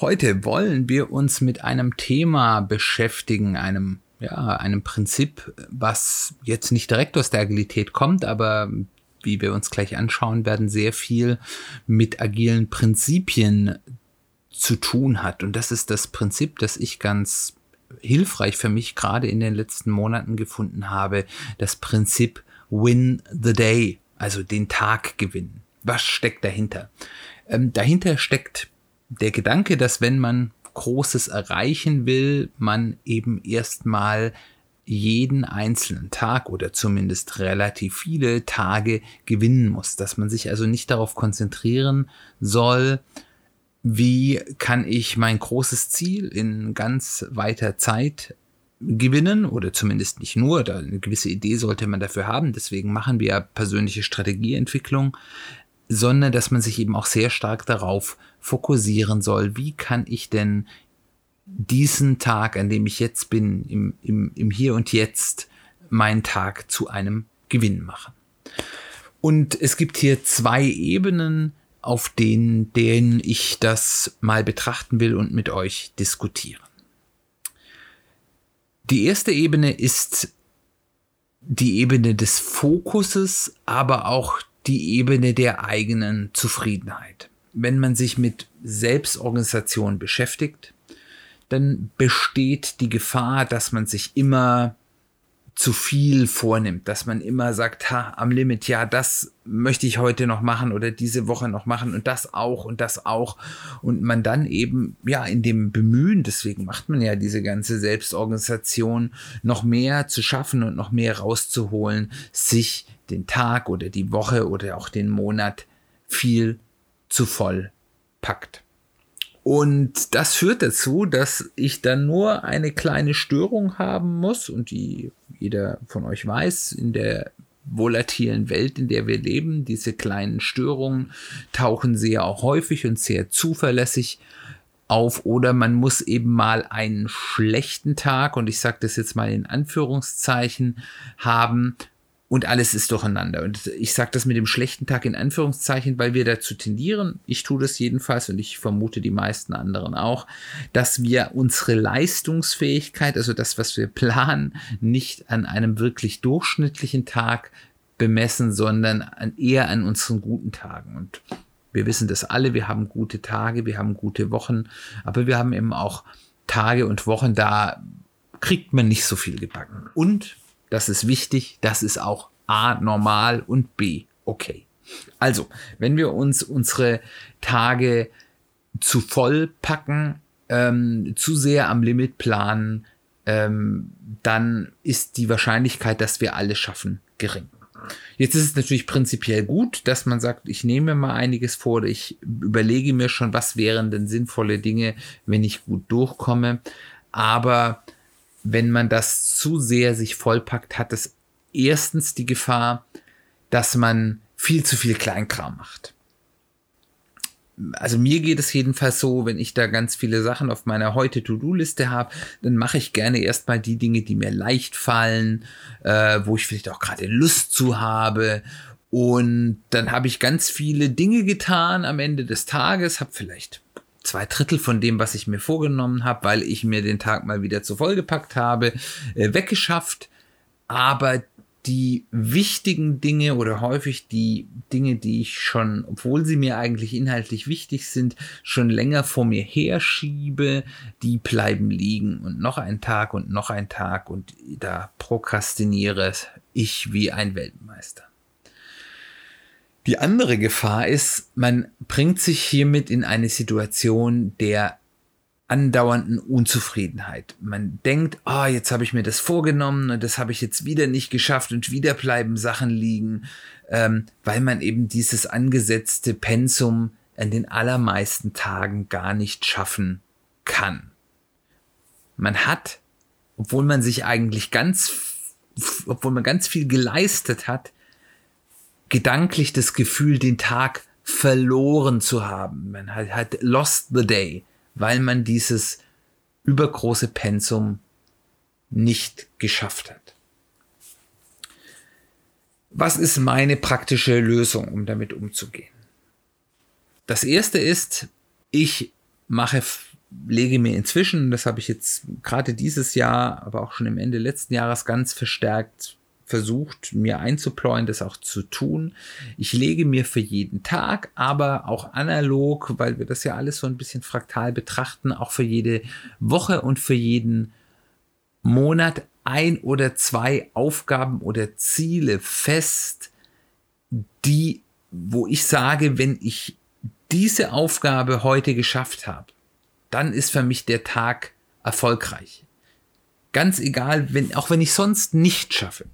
Heute wollen wir uns mit einem Thema beschäftigen, einem ja, einem Prinzip, was jetzt nicht direkt aus der Agilität kommt, aber wie wir uns gleich anschauen werden, sehr viel mit agilen Prinzipien zu tun hat. Und das ist das Prinzip, das ich ganz hilfreich für mich gerade in den letzten Monaten gefunden habe. Das Prinzip Win the Day, also den Tag gewinnen. Was steckt dahinter? Ähm, dahinter steckt der Gedanke, dass wenn man Großes erreichen will, man eben erstmal jeden einzelnen Tag oder zumindest relativ viele Tage gewinnen muss, dass man sich also nicht darauf konzentrieren soll, wie kann ich mein großes Ziel in ganz weiter Zeit gewinnen oder zumindest nicht nur, da eine gewisse Idee sollte man dafür haben, deswegen machen wir persönliche Strategieentwicklung, sondern dass man sich eben auch sehr stark darauf fokussieren soll, wie kann ich denn diesen Tag, an dem ich jetzt bin, im, im, im Hier und Jetzt, meinen Tag zu einem Gewinn machen. Und es gibt hier zwei Ebenen, auf denen, denen ich das mal betrachten will und mit euch diskutieren. Die erste Ebene ist die Ebene des Fokuses, aber auch die Ebene der eigenen Zufriedenheit. Wenn man sich mit Selbstorganisation beschäftigt, dann besteht die Gefahr, dass man sich immer zu viel vornimmt, dass man immer sagt, ha, am Limit, ja, das möchte ich heute noch machen oder diese Woche noch machen und das auch und das auch und man dann eben, ja, in dem Bemühen, deswegen macht man ja diese ganze Selbstorganisation, noch mehr zu schaffen und noch mehr rauszuholen, sich den Tag oder die Woche oder auch den Monat viel zu voll packt. Und das führt dazu, dass ich dann nur eine kleine Störung haben muss und die jeder von euch weiß, in der volatilen Welt, in der wir leben, diese kleinen Störungen tauchen sehr auch häufig und sehr zuverlässig auf oder man muss eben mal einen schlechten Tag und ich sage das jetzt mal in Anführungszeichen haben, und alles ist durcheinander. Und ich sage das mit dem schlechten Tag in Anführungszeichen, weil wir dazu tendieren, ich tue das jedenfalls und ich vermute die meisten anderen auch, dass wir unsere Leistungsfähigkeit, also das, was wir planen, nicht an einem wirklich durchschnittlichen Tag bemessen, sondern an, eher an unseren guten Tagen. Und wir wissen das alle, wir haben gute Tage, wir haben gute Wochen, aber wir haben eben auch Tage und Wochen, da kriegt man nicht so viel gebacken. Und das ist wichtig. Das ist auch A normal und B okay. Also, wenn wir uns unsere Tage zu voll packen, ähm, zu sehr am Limit planen, ähm, dann ist die Wahrscheinlichkeit, dass wir alles schaffen, gering. Jetzt ist es natürlich prinzipiell gut, dass man sagt, ich nehme mal einiges vor, ich überlege mir schon, was wären denn sinnvolle Dinge, wenn ich gut durchkomme. Aber wenn man das zu sehr sich vollpackt, hat es erstens die Gefahr, dass man viel zu viel Kleinkram macht. Also mir geht es jedenfalls so, wenn ich da ganz viele Sachen auf meiner heute To-Do-Liste habe, dann mache ich gerne erstmal die Dinge, die mir leicht fallen, äh, wo ich vielleicht auch gerade Lust zu habe. Und dann habe ich ganz viele Dinge getan am Ende des Tages, habe vielleicht zwei Drittel von dem, was ich mir vorgenommen habe, weil ich mir den Tag mal wieder zu voll gepackt habe, äh, weggeschafft. Aber die wichtigen Dinge oder häufig die Dinge, die ich schon, obwohl sie mir eigentlich inhaltlich wichtig sind, schon länger vor mir herschiebe, die bleiben liegen und noch ein Tag und noch ein Tag und da prokrastiniere ich wie ein Weltmeister. Die andere Gefahr ist, man bringt sich hiermit in eine Situation der andauernden Unzufriedenheit. Man denkt, ah, oh, jetzt habe ich mir das vorgenommen und das habe ich jetzt wieder nicht geschafft und wieder bleiben Sachen liegen, ähm, weil man eben dieses angesetzte Pensum an den allermeisten Tagen gar nicht schaffen kann. man hat, obwohl man sich eigentlich ganz, obwohl man ganz viel geleistet hat, gedanklich das Gefühl, den Tag verloren zu haben. Man hat, hat lost the day, weil man dieses übergroße Pensum nicht geschafft hat. Was ist meine praktische Lösung, um damit umzugehen? Das erste ist, ich mache, lege mir inzwischen, das habe ich jetzt gerade dieses Jahr, aber auch schon im Ende letzten Jahres ganz verstärkt versucht, mir einzupläuen, das auch zu tun. Ich lege mir für jeden Tag, aber auch analog, weil wir das ja alles so ein bisschen fraktal betrachten, auch für jede Woche und für jeden Monat ein oder zwei Aufgaben oder Ziele fest, die, wo ich sage, wenn ich diese Aufgabe heute geschafft habe, dann ist für mich der Tag erfolgreich. Ganz egal, wenn, auch wenn ich sonst nicht schaffe.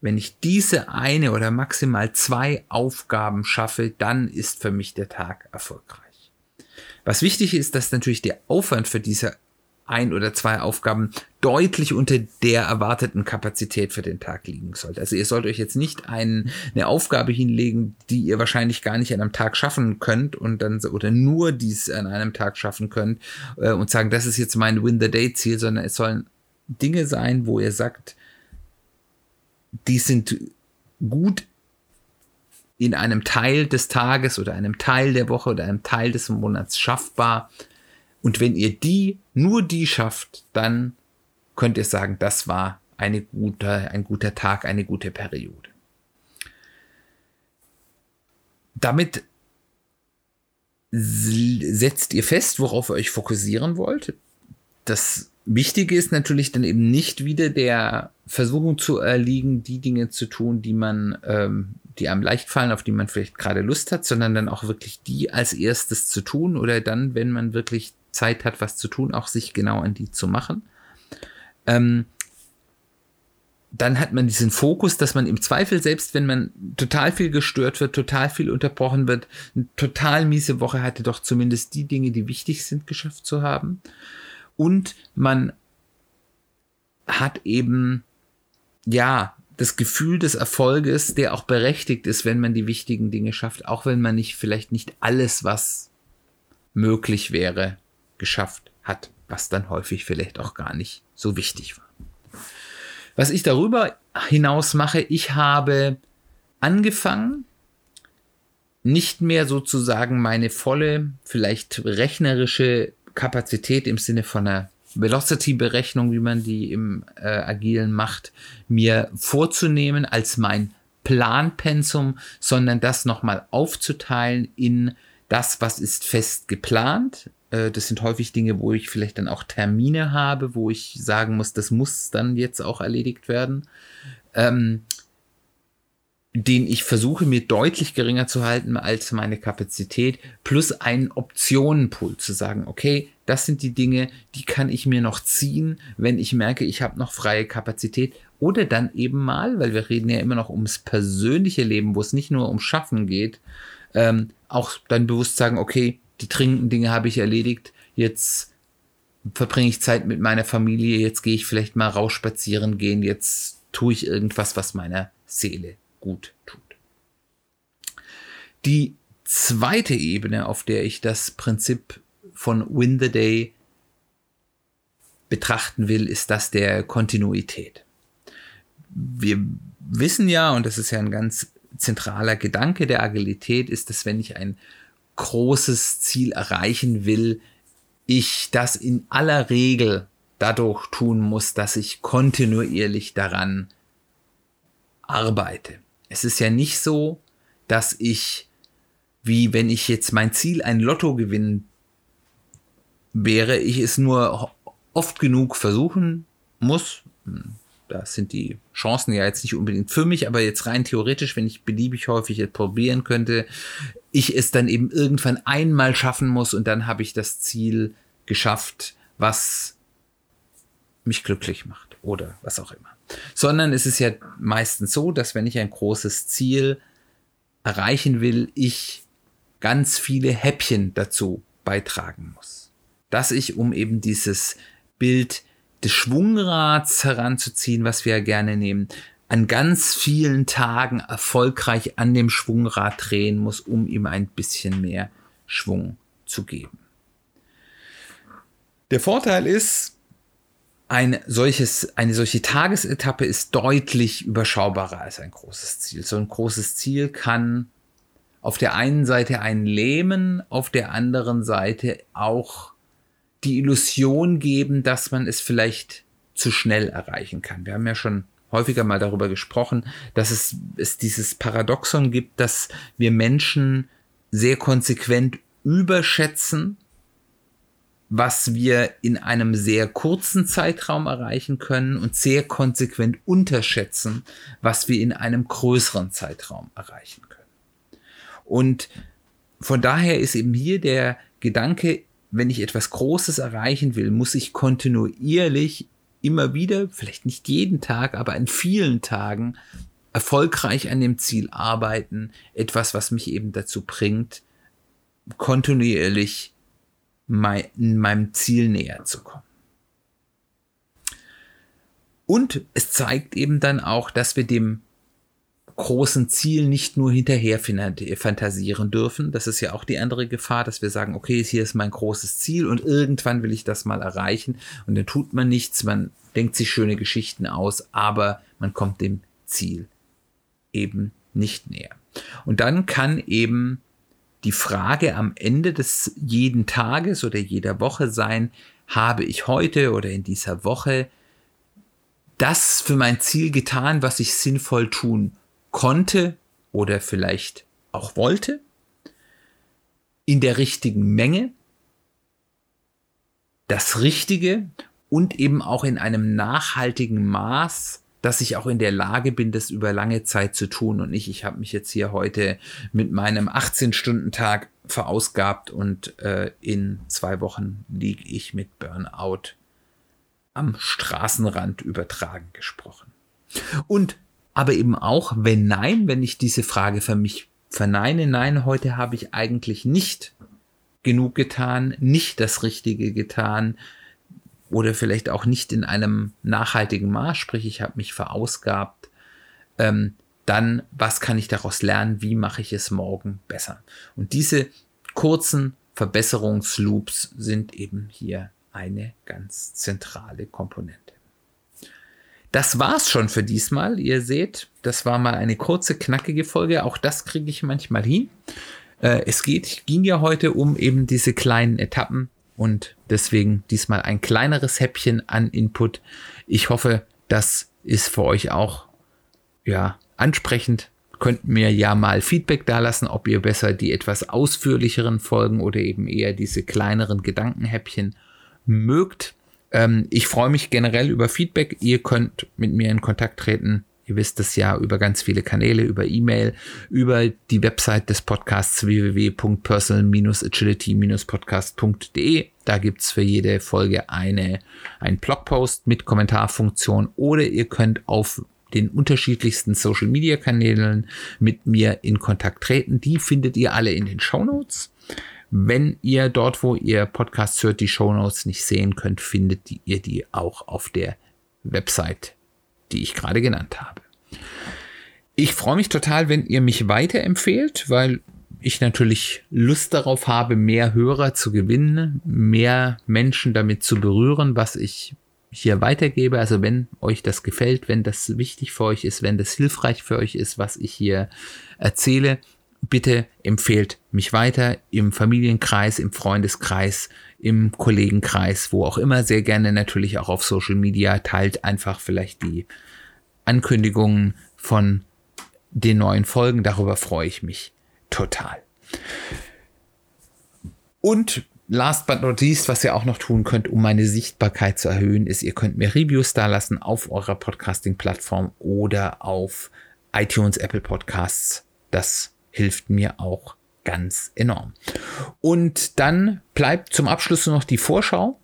Wenn ich diese eine oder maximal zwei Aufgaben schaffe, dann ist für mich der Tag erfolgreich. Was wichtig ist, dass natürlich der Aufwand für diese ein oder zwei Aufgaben deutlich unter der erwarteten Kapazität für den Tag liegen sollte. Also ihr sollt euch jetzt nicht ein, eine Aufgabe hinlegen, die ihr wahrscheinlich gar nicht an einem Tag schaffen könnt und dann oder nur dies an einem Tag schaffen könnt äh, und sagen, das ist jetzt mein Win the Day Ziel, sondern es sollen Dinge sein, wo ihr sagt, die sind gut in einem Teil des Tages oder einem Teil der Woche oder einem Teil des Monats schaffbar. Und wenn ihr die, nur die schafft, dann könnt ihr sagen, das war eine gute, ein guter Tag, eine gute Periode. Damit setzt ihr fest, worauf ihr euch fokussieren wollt. Das Wichtige ist natürlich dann eben nicht wieder der Versuchung zu erliegen, die Dinge zu tun, die man, ähm, die einem leicht fallen, auf die man vielleicht gerade Lust hat, sondern dann auch wirklich die als erstes zu tun oder dann, wenn man wirklich Zeit hat, was zu tun, auch sich genau an die zu machen. Ähm, dann hat man diesen Fokus, dass man im Zweifel, selbst wenn man total viel gestört wird, total viel unterbrochen wird, eine total miese Woche hatte, doch zumindest die Dinge, die wichtig sind, geschafft zu haben und man hat eben, ja, das Gefühl des Erfolges, der auch berechtigt ist, wenn man die wichtigen Dinge schafft, auch wenn man nicht vielleicht nicht alles, was möglich wäre, geschafft hat, was dann häufig vielleicht auch gar nicht so wichtig war. Was ich darüber hinaus mache, ich habe angefangen, nicht mehr sozusagen meine volle, vielleicht rechnerische Kapazität im Sinne von einer Velocity-Berechnung, wie man die im äh, Agilen macht, mir vorzunehmen als mein Planpensum, sondern das nochmal aufzuteilen in das, was ist fest geplant. Äh, das sind häufig Dinge, wo ich vielleicht dann auch Termine habe, wo ich sagen muss, das muss dann jetzt auch erledigt werden. Ähm, den ich versuche mir deutlich geringer zu halten als meine Kapazität, plus einen Optionenpool zu sagen, okay, das sind die Dinge, die kann ich mir noch ziehen, wenn ich merke, ich habe noch freie Kapazität. Oder dann eben mal, weil wir reden ja immer noch ums persönliche Leben, wo es nicht nur um Schaffen geht, ähm, auch dann bewusst sagen, okay, die dringenden Dinge habe ich erledigt, jetzt verbringe ich Zeit mit meiner Familie, jetzt gehe ich vielleicht mal raus spazieren gehen, jetzt tue ich irgendwas, was meiner Seele gut tut. Die zweite Ebene, auf der ich das Prinzip von Win the Day betrachten will, ist das der Kontinuität. Wir wissen ja, und das ist ja ein ganz zentraler Gedanke der Agilität, ist, dass wenn ich ein großes Ziel erreichen will, ich das in aller Regel dadurch tun muss, dass ich kontinuierlich daran arbeite. Es ist ja nicht so, dass ich, wie wenn ich jetzt mein Ziel ein Lotto gewinnen wäre, ich es nur oft genug versuchen muss. Da sind die Chancen ja jetzt nicht unbedingt für mich, aber jetzt rein theoretisch, wenn ich beliebig häufig jetzt probieren könnte, ich es dann eben irgendwann einmal schaffen muss und dann habe ich das Ziel geschafft, was mich glücklich macht oder was auch immer sondern es ist ja meistens so, dass wenn ich ein großes Ziel erreichen will, ich ganz viele Häppchen dazu beitragen muss. Dass ich, um eben dieses Bild des Schwungrads heranzuziehen, was wir ja gerne nehmen, an ganz vielen Tagen erfolgreich an dem Schwungrad drehen muss, um ihm ein bisschen mehr Schwung zu geben. Der Vorteil ist, ein solches, eine solche Tagesetappe ist deutlich überschaubarer als ein großes Ziel. So ein großes Ziel kann auf der einen Seite einen lähmen, auf der anderen Seite auch die Illusion geben, dass man es vielleicht zu schnell erreichen kann. Wir haben ja schon häufiger mal darüber gesprochen, dass es, es dieses Paradoxon gibt, dass wir Menschen sehr konsequent überschätzen, was wir in einem sehr kurzen Zeitraum erreichen können und sehr konsequent unterschätzen, was wir in einem größeren Zeitraum erreichen können. Und von daher ist eben hier der Gedanke, wenn ich etwas Großes erreichen will, muss ich kontinuierlich immer wieder, vielleicht nicht jeden Tag, aber an vielen Tagen erfolgreich an dem Ziel arbeiten. Etwas, was mich eben dazu bringt, kontinuierlich mein, meinem Ziel näher zu kommen. Und es zeigt eben dann auch, dass wir dem großen Ziel nicht nur hinterher fantasieren dürfen. Das ist ja auch die andere Gefahr, dass wir sagen, okay, hier ist mein großes Ziel und irgendwann will ich das mal erreichen und dann tut man nichts, man denkt sich schöne Geschichten aus, aber man kommt dem Ziel eben nicht näher. Und dann kann eben die Frage am Ende des jeden Tages oder jeder Woche sein, habe ich heute oder in dieser Woche das für mein Ziel getan, was ich sinnvoll tun konnte oder vielleicht auch wollte, in der richtigen Menge, das Richtige? Und eben auch in einem nachhaltigen Maß, dass ich auch in der Lage bin, das über lange Zeit zu tun und nicht, ich habe mich jetzt hier heute mit meinem 18-Stunden-Tag verausgabt und äh, in zwei Wochen liege ich mit Burnout am Straßenrand übertragen gesprochen. Und aber eben auch, wenn nein, wenn ich diese Frage für mich verneine, nein, heute habe ich eigentlich nicht genug getan, nicht das Richtige getan, oder vielleicht auch nicht in einem nachhaltigen Maß, sprich ich habe mich verausgabt, ähm, dann was kann ich daraus lernen, wie mache ich es morgen besser. Und diese kurzen Verbesserungsloops sind eben hier eine ganz zentrale Komponente. Das war's schon für diesmal. Ihr seht, das war mal eine kurze, knackige Folge. Auch das kriege ich manchmal hin. Äh, es geht, ging ja heute um eben diese kleinen Etappen, und deswegen diesmal ein kleineres Häppchen an Input. Ich hoffe, das ist für euch auch ja ansprechend. Könnt mir ja mal Feedback dalassen, ob ihr besser die etwas ausführlicheren Folgen oder eben eher diese kleineren Gedankenhäppchen mögt. Ähm, ich freue mich generell über Feedback. Ihr könnt mit mir in Kontakt treten Ihr wisst es ja über ganz viele Kanäle, über E-Mail, über die Website des Podcasts www.personal-agility-podcast.de. Da gibt's für jede Folge eine, einen Blogpost mit Kommentarfunktion oder ihr könnt auf den unterschiedlichsten Social Media Kanälen mit mir in Kontakt treten. Die findet ihr alle in den Show Notes. Wenn ihr dort, wo ihr Podcast hört, die Show Notes nicht sehen könnt, findet ihr die auch auf der Website die ich gerade genannt habe. Ich freue mich total, wenn ihr mich weiterempfehlt, weil ich natürlich Lust darauf habe, mehr Hörer zu gewinnen, mehr Menschen damit zu berühren, was ich hier weitergebe. Also wenn euch das gefällt, wenn das wichtig für euch ist, wenn das hilfreich für euch ist, was ich hier erzähle, bitte empfehlt mich weiter im Familienkreis, im Freundeskreis, im Kollegenkreis, wo auch immer, sehr gerne natürlich auch auf Social Media, teilt einfach vielleicht die Ankündigungen von den neuen Folgen. Darüber freue ich mich total. Und last but not least, was ihr auch noch tun könnt, um meine Sichtbarkeit zu erhöhen, ist, ihr könnt mir Reviews da lassen auf eurer Podcasting-Plattform oder auf iTunes, Apple Podcasts. Das hilft mir auch ganz enorm. Und dann bleibt zum Abschluss noch die Vorschau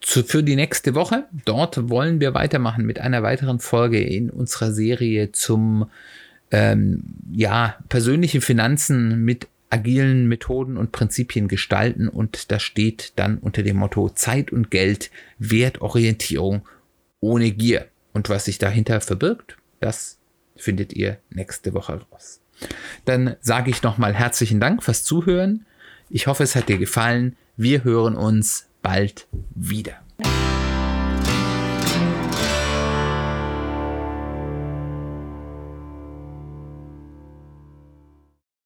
zu, für die nächste Woche. Dort wollen wir weitermachen mit einer weiteren Folge in unserer Serie zum ähm, ja persönliche Finanzen mit agilen Methoden und Prinzipien gestalten und das steht dann unter dem Motto Zeit und Geld, Wertorientierung ohne Gier. Und was sich dahinter verbirgt, das findet ihr nächste Woche raus. Dann sage ich nochmal herzlichen Dank fürs Zuhören. Ich hoffe, es hat dir gefallen. Wir hören uns bald wieder.